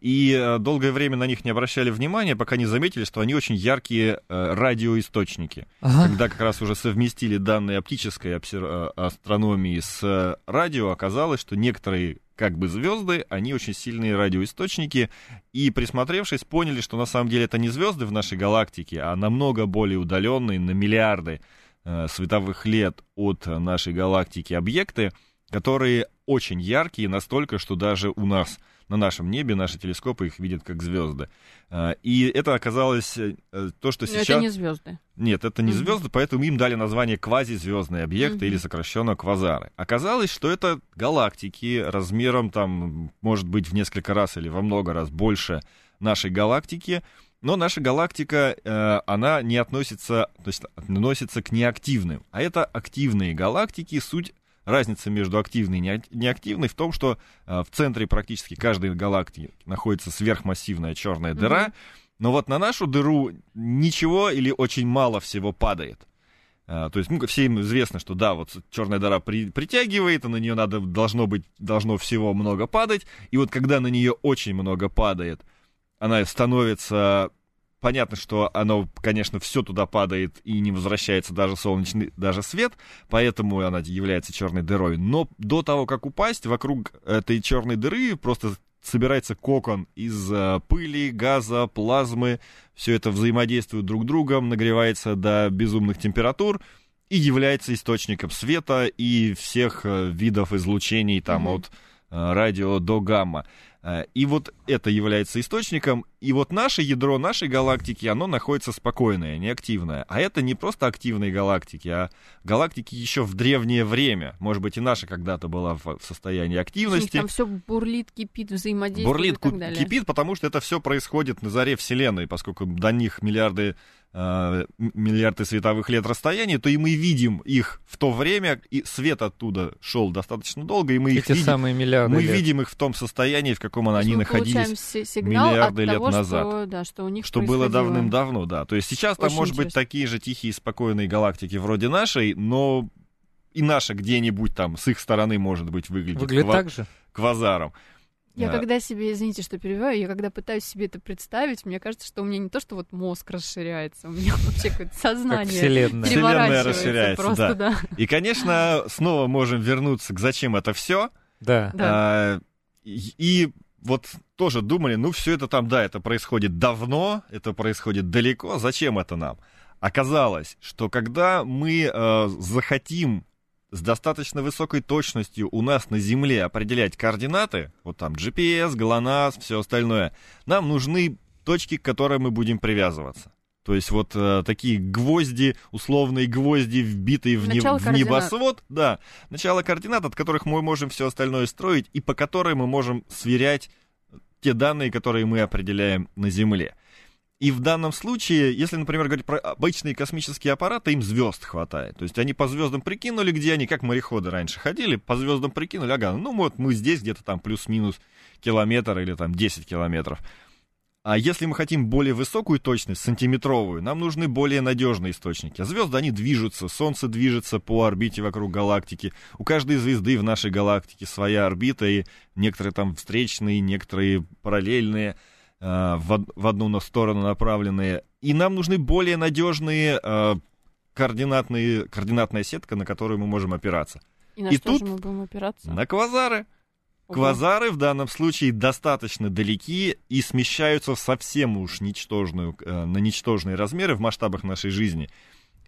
И э, долгое время на них не обращали внимания, пока не заметили, что они очень яркие э, радиоисточники. Ага. Когда как раз уже совместили данные оптической э, астрономии с радио, оказалось, что некоторые как бы звезды, они очень сильные радиоисточники, и присмотревшись, поняли, что на самом деле это не звезды в нашей галактике, а намного более удаленные, на миллиарды э, световых лет от нашей галактики объекты, которые очень яркие, настолько, что даже у нас на нашем небе наши телескопы их видят как звезды. А, И это оказалось э, то, что Но сейчас... это не звезды. Нет, это не звезды, поэтому им дали название квазизвездные объекты Мгм. или сокращенно квазары. Оказалось, что это галактики размером там, может быть, в несколько раз или во много раз больше нашей галактики. Но наша галактика, э, она не относится, то есть относится к неактивным. А это активные галактики. Суть разница между активной и неак- неактивной в том, что э, в центре практически каждой галактики находится сверхмассивная черная дыра. Мгм. Но вот на нашу дыру ничего или очень мало всего падает. А, то есть, ну, всем известно, что да, вот черная дыра при- притягивает, и на нее надо, должно быть, должно всего много падать. И вот когда на нее очень много падает, она становится понятно, что оно, конечно, все туда падает и не возвращается даже солнечный, даже свет, поэтому она является черной дырой. Но до того, как упасть, вокруг этой черной дыры просто собирается кокон из э, пыли, газа, плазмы. Все это взаимодействует друг с другом, нагревается до безумных температур и является источником света и всех э, видов излучений, там, Мгм. от радио до гамма. Э, И вот это является источником, и вот наше ядро нашей галактики, оно находится спокойное, неактивное. А это не просто активные галактики, а галактики еще в древнее время. Может быть, и наша когда-то была в состоянии активности. там все бурлит, кипит, взаимодействует Бурлит, и так далее. кипит, потому что это все происходит на заре Вселенной, поскольку до них миллиарды, э, миллиарды световых лет расстояния, то и мы видим их в то время, и свет оттуда шел достаточно долго, и мы их Эти видим, самые миллиарды мы лет. видим их в том состоянии, в каком они находились, миллиарды от лет того, назад. Что, да, что у них что было давным-давно, да. То есть сейчас там может быть такие же тихие, спокойные галактики вроде нашей, но и наша где-нибудь там с их стороны может быть выглядит, Выглядит ква- так же? квазаром. Я А, когда себе, извините, что перебиваю, я когда пытаюсь себе это представить, мне кажется, что у меня не то, что вот мозг расширяется, у меня вообще какое-то Как сознание вселенная. Вселенная переворачивается расширяется, просто, да. да. И, конечно, снова можем вернуться к зачем это все. Да. Да. и, и вот тоже думали, ну все это там, да, это происходит давно, это происходит далеко, зачем это нам? Оказалось, что когда мы э, захотим с достаточно высокой точностью у нас на Земле определять координаты, вот там GPS, ГЛОНАСС, все остальное, нам нужны точки, к которым мы будем привязываться. То есть вот э, такие гвозди, условные гвозди, вбитые в, не- в небосвод, да, начало координат, от которых мы можем все остальное строить, и по которым мы можем сверять те данные, которые мы определяем на Земле. И в данном случае, если, например, говорить про обычные космические аппараты, им звезд хватает. То есть они по звездам прикинули, где они, как мореходы раньше ходили, по звездам прикинули, ага, ну вот мы здесь где-то там плюс-минус километр или там 10 километров. А если мы хотим более высокую точность, сантиметровую, нам нужны более надежные источники. Звезды, они движутся, Солнце движется по орбите вокруг галактики. У каждой звезды в нашей галактике своя орбита, и некоторые там встречные, некоторые параллельные, в, од- в одну на- сторону направленные. И нам нужны более надежные э, координатные, координатная сетка, на которую мы можем опираться. И на И что тут- же мы будем опираться? На квазары. Квазары в данном случае достаточно далеки и смещаются в совсем уж ничтожную, э, на ничтожные размеры в масштабах нашей жизни.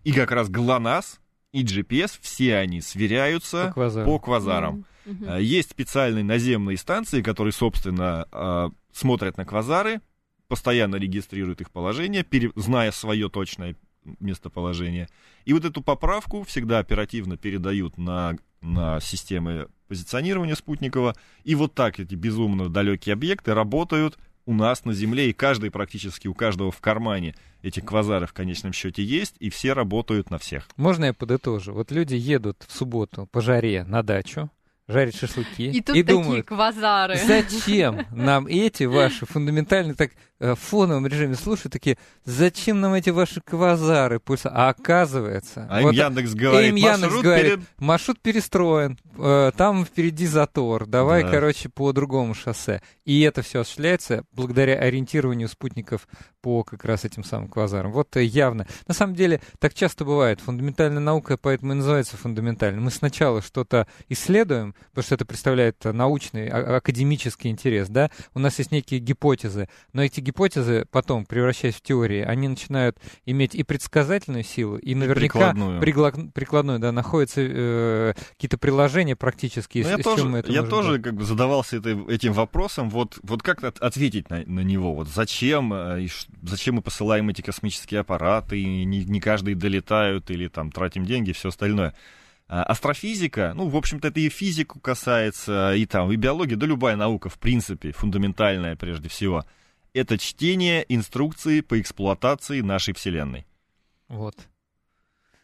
И как раз ГЛОНАСС и GPS, все они сверяются По квазарам. по квазарам. Мгм. Э, Есть специальные наземные станции, которые, собственно, э, смотрят на квазары, постоянно регистрируют их положение, пере- зная свое точное местоположение. И вот эту поправку всегда оперативно передают на, на системы позиционирования спутникового. И вот так эти безумно далекие объекты работают у нас на Земле, и каждый практически у каждого в кармане эти квазары в конечном счете есть, и все работают на всех. Можно я подытожу? Вот люди едут в субботу по жаре на дачу, жарят шашлыки И тут такие думают, квазары. зачем нам эти ваши фундаментальные, так в фоновом режиме слушают, такие, зачем нам эти ваши квазары? Пульса? А оказывается... А им вот Яндекс говорит, им Яндекс маршрут говорит, перед- маршрут перестроен, э, там впереди затор, давай, Да. короче, по другому шоссе. И это все осуществляется благодаря ориентированию спутников по как раз этим самым квазарам. Вот э, явно. На самом деле, так часто бывает. Фундаментальная наука поэтому и называется фундаментальной. Мы сначала что-то исследуем, потому что это представляет э, научный, а- академический интерес, да? У нас есть некие гипотезы, но эти гипотезы потом, превращаясь в теории, они начинают иметь и предсказательную силу, и наверняка прикладную. пригла- прикладную, да, находятся э, какие-то приложения практические, Ну, я с тоже, мы это я тоже как бы задавался этой- этим вопросом, вот, вот как от- ответить на, на него, вот зачем, э, и ш- зачем мы посылаем эти космические аппараты, и не, не каждый долетают, или там тратим деньги, и все остальное. А, Астрофизика, ну, в общем-то, это и физику касается, и там, и биология, да любая наука, в принципе, фундаментальная прежде всего. Это чтение инструкции по эксплуатации нашей Вселенной. Вот.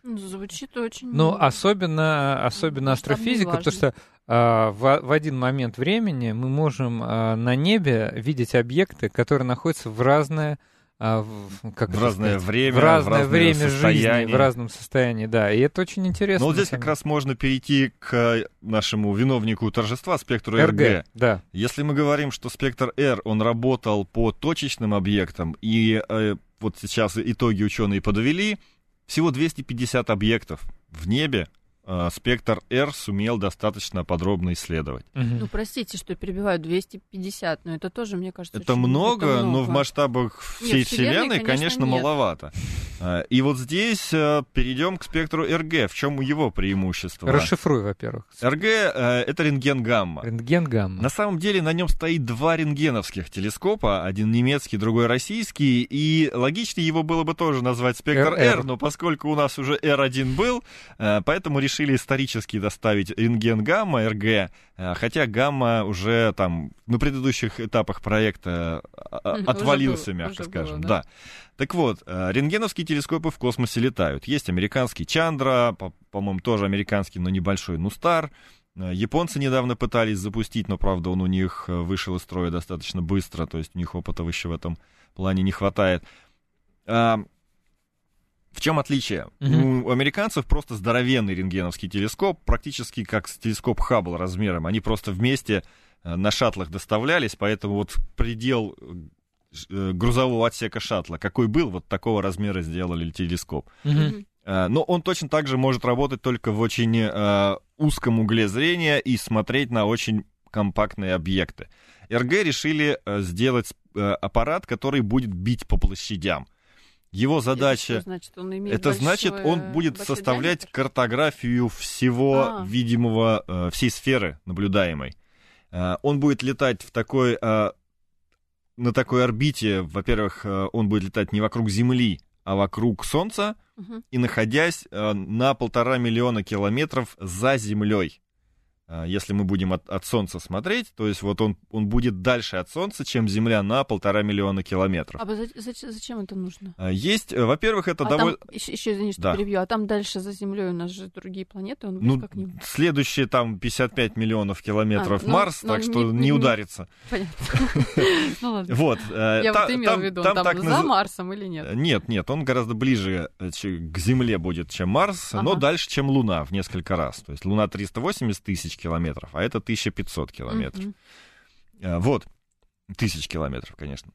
Ну, Звучит очень... Ну, особенно, особенно астрофизика, потому что а, в, в один момент времени мы можем а, на небе видеть объекты, которые находятся в разное, а, в, как В разное сказать, время, в разное в время жизни, состояние. в разном состоянии, да. И это очень интересно. Но вот здесь как раз можно перейти к нашему виновнику торжества, спектру РГ. РГ, да. Если мы говорим, что спектр R, он работал по точечным объектам, и э, вот сейчас итоги ученые подвели, всего 250 объектов в небе э, спектр R сумел достаточно подробно исследовать. Ну, простите, что перебиваю, 250, но это тоже, мне кажется, Это очень- много, это но в много. масштабах Нет, всей Вселенной, Вселенной, конечно, конечно, нет. маловато. А, И вот здесь э, перейдем к спектру РГ. В чем его преимущество? Расшифруй, во-первых. РГ э, это рентген-гамма. Рентген гамма. На самом деле на нем стоит два рентгеновских телескопа, один немецкий, другой российский, и логичнее его было бы тоже назвать спектр. R, но поскольку у нас уже R1 был, э, поэтому решили исторически доставить рентген гамма, РГ, э, хотя гамма уже там на предыдущих этапах проекта Уже отвалился, было, мягко скажем. было, да. да. Так вот, э, рентгеновские телескопы в космосе летают. Есть американский Чандра, по- по-моему, тоже американский, но небольшой Нустар. Э, Японцы недавно пытались запустить, но, правда, он у них э, вышел из строя достаточно быстро, то есть у них опыта еще в этом плане не хватает. В чем отличие? Мгм. У американцев просто здоровенный рентгеновский телескоп, практически как телескоп Хаббл размером. Они просто вместе э, на шаттлах доставлялись, поэтому вот предел э, грузового отсека шаттла, какой был, вот такого размера сделали телескоп. Э, Но он точно так же может работать только в очень э, узком угле зрения и смотреть на очень компактные объекты. РГ решили сделать аппарат, который будет бить по площадям. Его Это задача... что значит, он имеет Это значит, он будет составлять диаметр? картографию всего А. видимого, э, всей сферы наблюдаемой. Э, Он будет летать в такой, э, на такой орбите, во-первых, он будет летать не вокруг Земли, а вокруг Солнца, Мгм. и находясь на полтора миллиона километров за Землей. Э, Если мы будем от, от Солнца смотреть, то есть вот он, он будет дальше от Солнца, чем Земля на полтора миллиона километров. А вы за- зач- зачем это нужно? Э, Есть, э, во-первых, это а довольно... там, еще, еще, извини, что Да. перебью, а там дальше за Землей у нас же другие планеты, он Ну, как не... следующие там 55 миллионов километров А, ну, Марс, ну, так не- что не, не- ударится. Понятно. Ну ладно. Вот. Я вот имела там- в виду, там за Марсом или нет? Нет, нет, он гораздо ближе к Земле будет, чем Марс, но дальше, чем Луна в несколько раз. То есть Луна 380 тысяч километров, а это 1500 километров. Мгм. Э, Вот. Тысяч километров, конечно.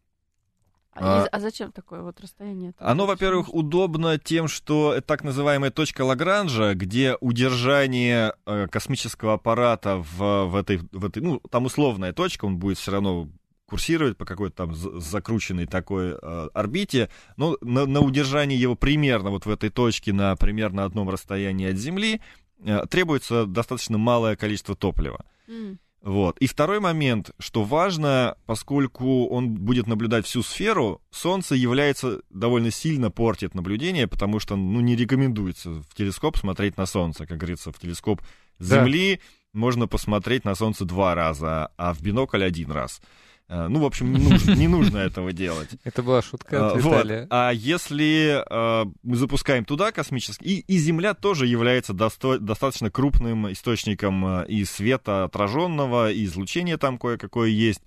А, а зачем такое вот расстояние? Оно, во-первых, удобно тем, что это так называемая точка Лагранжа, где удержание э, космического аппарата в, в, этой, в этой, ну, там условная точка, он будет все равно курсировать по какой-то там закрученной такой э, орбите, но на, на удержание его примерно вот в этой точке на примерно одном расстоянии от Земли требуется достаточно малое количество топлива. Mm. Вот. И второй момент, что важно, поскольку он будет наблюдать всю сферу, Солнце является довольно сильно портит наблюдение, потому что ну, не рекомендуется в телескоп смотреть на Солнце. Как говорится, в телескоп Земли да. можно посмотреть на Солнце два раза, а в бинокль один раз. Э, ну, в общем, не нужно, не нужно этого делать. Это была шутка от э, Виталия. Вот. А если э, мы запускаем туда космический... И, и Земля тоже является досто... достаточно крупным источником и света отраженного, и излучения там кое-какое есть.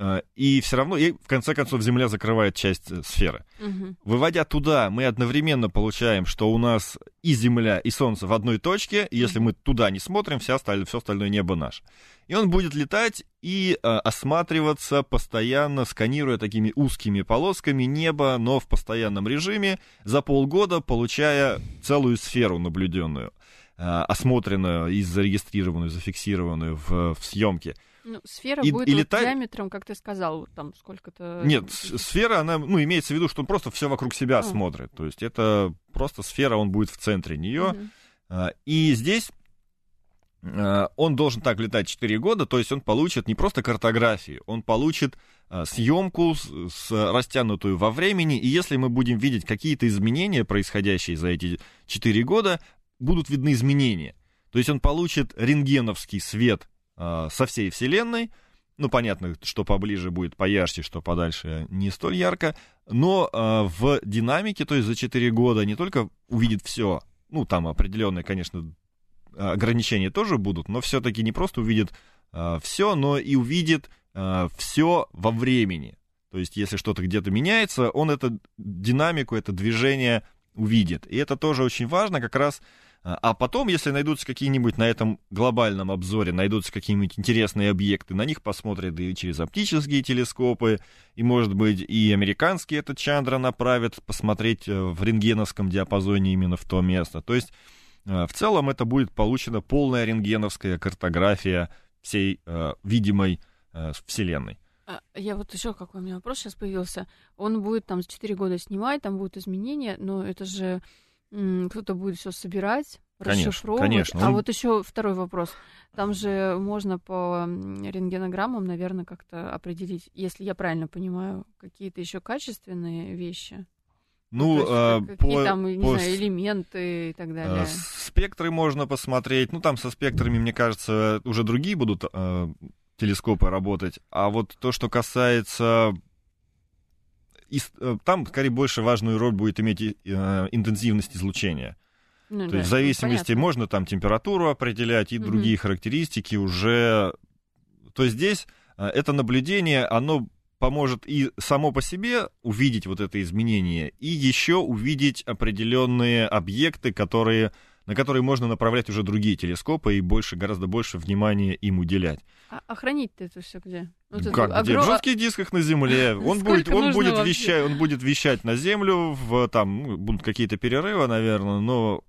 Э, и все равно, и в конце концов, Земля закрывает часть э, сферы. Угу. Выводя туда, мы одновременно получаем, что у нас и Земля, и Солнце в одной точке. И если мы туда не смотрим, все остальное, все остальное небо наше. И он будет летать и э, осматриваться постоянно, сканируя такими узкими полосками небо, но в постоянном режиме, за полгода получая целую сферу наблюденную, э, осмотренную и зарегистрированную, зафиксированную в, в съемке. Ну, сфера и, будет и вот летать... диаметром, как ты сказал, вот там сколько-то... Нет, сфера, она, ну, имеется в виду, что он просто все вокруг себя а. смотрит. То есть это просто сфера, он будет в центре нее. Угу. И здесь а, он должен так летать 4 года, то есть он получит не просто картографию, он получит а, съемку с, с растянутую во времени, и если мы будем видеть какие-то изменения, происходящие за эти 4 года, будут видны изменения. То есть он получит рентгеновский свет э, со всей Вселенной. Ну, понятно, что поближе будет поярче, что подальше не столь ярко. Но э, в динамике, то есть за 4 года, не только увидит все, ну, там определенные, конечно, ограничения тоже будут, но все-таки не просто увидит э, все, но и увидит э, все во времени. То есть, если что-то где-то меняется, он эту динамику, это движение увидит. И это тоже очень важно, как раз а, а потом, если найдутся какие-нибудь на этом глобальном обзоре, найдутся какие-нибудь интересные объекты, на них посмотрят и через оптические телескопы, и, может быть, и американские этот Чандра направят посмотреть э, в рентгеновском диапазоне именно в то место. То есть, э, в целом, это будет получена полная рентгеновская картография всей э, видимой Вселенной. А, я вот еще какой у меня вопрос сейчас появился. Он будет там 4 года снимать, там будут изменения, но это же кто-то будет все собирать, конечно, расшифровывать. Конечно. А вот еще второй вопрос. Там же можно по рентгенограммам, наверное, как-то определить, если я правильно понимаю, какие-то еще качественные вещи. Ну, ну а, какие по, там, не по, знаю, элементы и так далее. Спектры можно посмотреть. Ну, там со спектрами, мне кажется, уже другие будут э, телескопы работать. А вот то, что касается и э, там, скорее, больше важную роль будет иметь э, интенсивность излучения. Ну, То да, есть в зависимости понятно. можно там температуру определять и угу. другие характеристики уже. То есть здесь э, это наблюдение, оно поможет и само по себе увидеть вот это изменение, и еще увидеть определенные объекты, которые на которые можно направлять уже другие телескопы и больше, гораздо больше внимания им уделять. А, а хранить-то это все где? Вот как это, где? Огром... В жестких дисках на Земле. Он будет, он будет вещать, он будет вещать на Землю, в, там ну, будут какие-то перерывы, наверное, но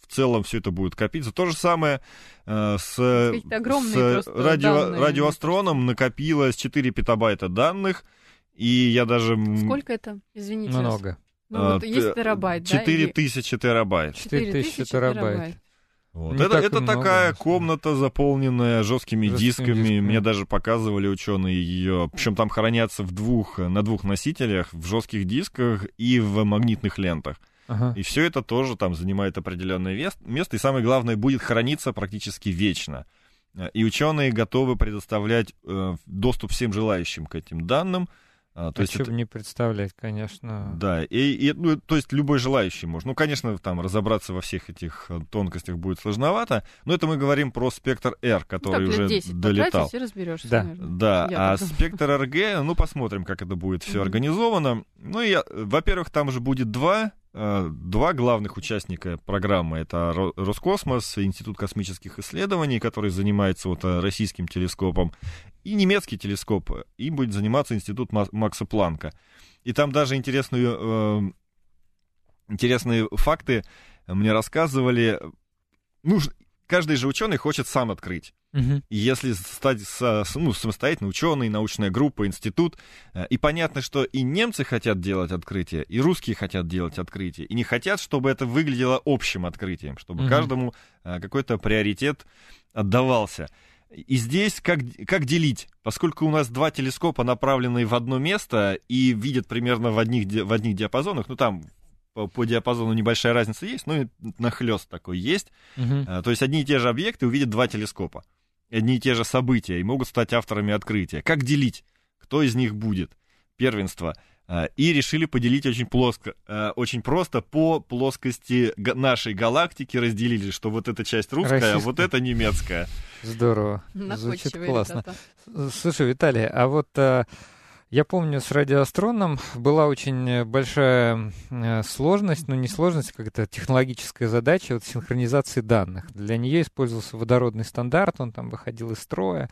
в целом все это будет копиться. То же самое э, с, с радио, радиоастроном накопилось 4 петабайта данных, и я даже... Сколько это? Извините. Много. Ну, вот а, есть терабайт, 4000 да? терабайт. 4000 терабайт. Вот. это это много, такая комната, заполненная жесткими, жесткими дисками. дисками. Мне даже показывали ученые ее. Причем там хранятся в двух, на двух носителях, в жестких дисках и в магнитных лентах. Ага. И все это тоже там занимает определенное место. И самое главное, будет храниться практически вечно. И ученые готовы предоставлять э, доступ всем желающим к этим данным. А, то а есть это... не представлять, конечно. Да, и, и ну, то есть любой желающий может. Ну, конечно, там разобраться во всех этих э, тонкостях будет сложновато, но это мы говорим про спектр R, который ну, уже 10 долетал. И разберешься, да, да. а спектр RG, ну, посмотрим, как это будет все mm-hmm. организовано. Ну, и, во-первых, там же будет два Э, два главных участника программы. Это Роскосмос, Институт космических исследований, который занимается вот э, российским телескопом, и немецкий телескоп. Им будет заниматься Институт Макса Планка. И там даже интересные, интересные факты мне рассказывали. Ну, каждый же ученый хочет сам открыть. Угу. Если стать ну, самостоятельно ученый, научная группа, институт, э, и понятно, что и немцы хотят делать открытие, и русские хотят делать открытие, и не хотят, чтобы это выглядело общим открытием, чтобы угу. каждому э, какой-то приоритет отдавался. И здесь как, как делить? Поскольку у нас два телескопа, направленные в одно место и видят примерно в одних, в одних диапазонах, ну там по, по диапазону небольшая разница есть, ну и нахлест такой есть. Угу. То есть одни и те же объекты увидят два телескопа. Одни и те же события и могут стать авторами открытия. Как делить? Кто из них будет? Первенство. А, и решили поделить очень плоско, а, очень просто по плоскости нашей галактики разделили, что вот эта часть русская, Российская. а вот эта немецкая. Здорово. Звучит классно. Слушай, Виталий, а вот я помню, с радиоастроном была очень большая э, сложность, ну не сложность, как это технологическая задача вот синхронизации данных. Для нее использовался водородный стандарт, он там выходил из строя,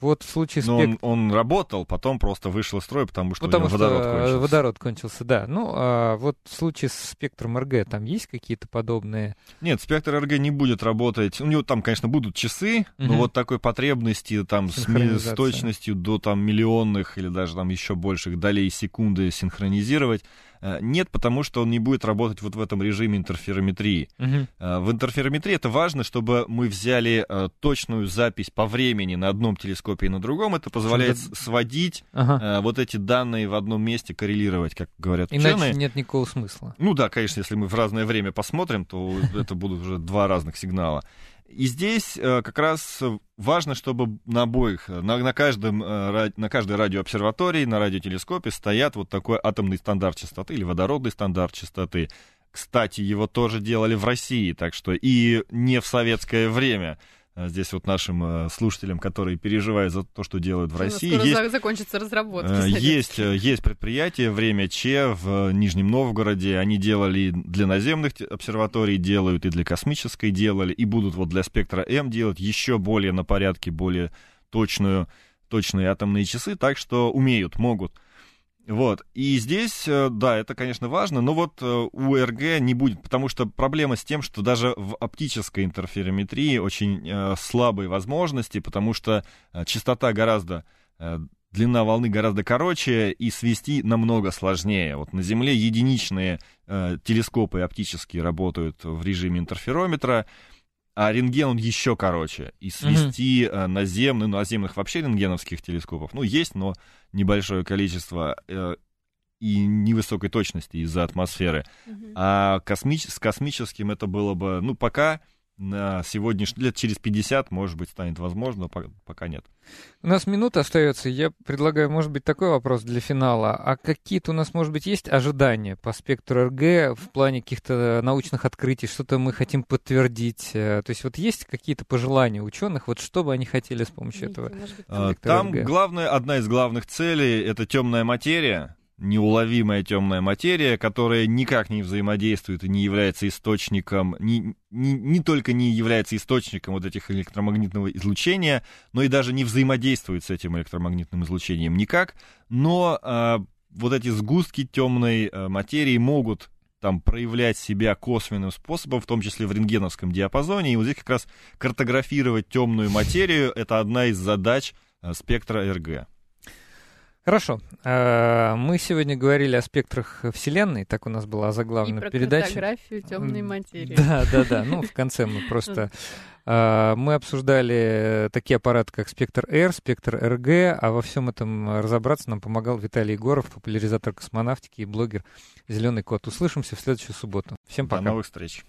вот в случае спектра... он, он работал, потом просто вышел из строя, потому что потому у него что водород кончился. водород кончился, да. Ну, а вот в случае с спектром РГ там есть какие-то подобные? Нет, спектр РГ не будет работать. У него там, конечно, будут часы, угу. но вот такой потребности там с, с точностью до там миллионных или даже там еще больших долей секунды синхронизировать Э, нет, потому что он не будет работать вот в этом режиме интерферометрии. Угу. В интерферометрии это важно, чтобы мы взяли э, точную запись по времени на одном телескопе и на другом. Это позволяет Что-то... сводить ага. вот эти данные в одном месте, коррелировать, как говорят Иначе ученые. нет никакого смысла. Ну да, конечно, если мы в разное время посмотрим, то это будут уже два разных сигнала. И здесь э, как раз важно, чтобы на обоих, на, на, каждом, э, на каждой радиообсерватории, на радиотелескопе стоят вот такой атомный стандарт частоты или водородный стандарт частоты. Кстати, его тоже делали в России, так что и не в советское время. А здесь вот нашим э, слушателям, которые переживают за то, что делают в России. Скоро есть, закончится разработка. Э, есть, э, есть предприятие «Время Че» в Нижнем Новгороде. Они делали для наземных обсерваторий, делают и для космической делали, и будут вот для спектра М делать еще более на порядке, более точную, точные атомные часы, так что умеют, могут. Вот. И здесь, э, да, это, конечно, важно, но вот э, у РГ не будет, потому что проблема с тем, что даже в оптической интерферометрии очень э, слабые возможности, потому что частота гораздо длина волны гораздо короче и свести намного сложнее. Вот на Земле единичные э, телескопы оптические работают в режиме интерферометра, а рентген он еще короче. И свести mm-hmm. наземный, ну, наземных вообще рентгеновских телескопов, ну, есть, но небольшое количество э, и невысокой точности из-за атмосферы. Mm-hmm. А космич- с космическим это было бы, ну, пока на сегодняшний лет через 50, может быть, станет возможно, пока нет. У нас минута остается. Я предлагаю, может быть, такой вопрос для финала. А какие-то у нас, может быть, есть ожидания по спектру РГ в плане каких-то научных открытий, что-то мы хотим подтвердить? Э, то есть вот есть какие-то пожелания ученых, вот что бы они хотели с помощью этого? А, там главное, одна из главных целей — это темная материя, неуловимая темная материя, которая никак не взаимодействует и не является источником, не, не, не только не является источником вот этих электромагнитного излучения, но и даже не взаимодействует с этим электромагнитным излучением никак, но э, вот эти сгустки темной э, материи могут там проявлять себя косвенным способом, в том числе в рентгеновском диапазоне. И вот здесь как раз картографировать темную материю — это одна из задач э, спектра РГ. Хорошо. Э, мы сегодня говорили о спектрах Вселенной, так у нас была заглавная И про передача. фотографию темной материи. Да, да, да. Ну, в конце мы просто... Э, мы обсуждали такие аппараты, как спектр R, спектр РГ, а во всем этом разобраться нам помогал Виталий Егоров, популяризатор космонавтики и блогер «Зеленый кот». Услышимся в следующую субботу. Всем пока. До новых встреч.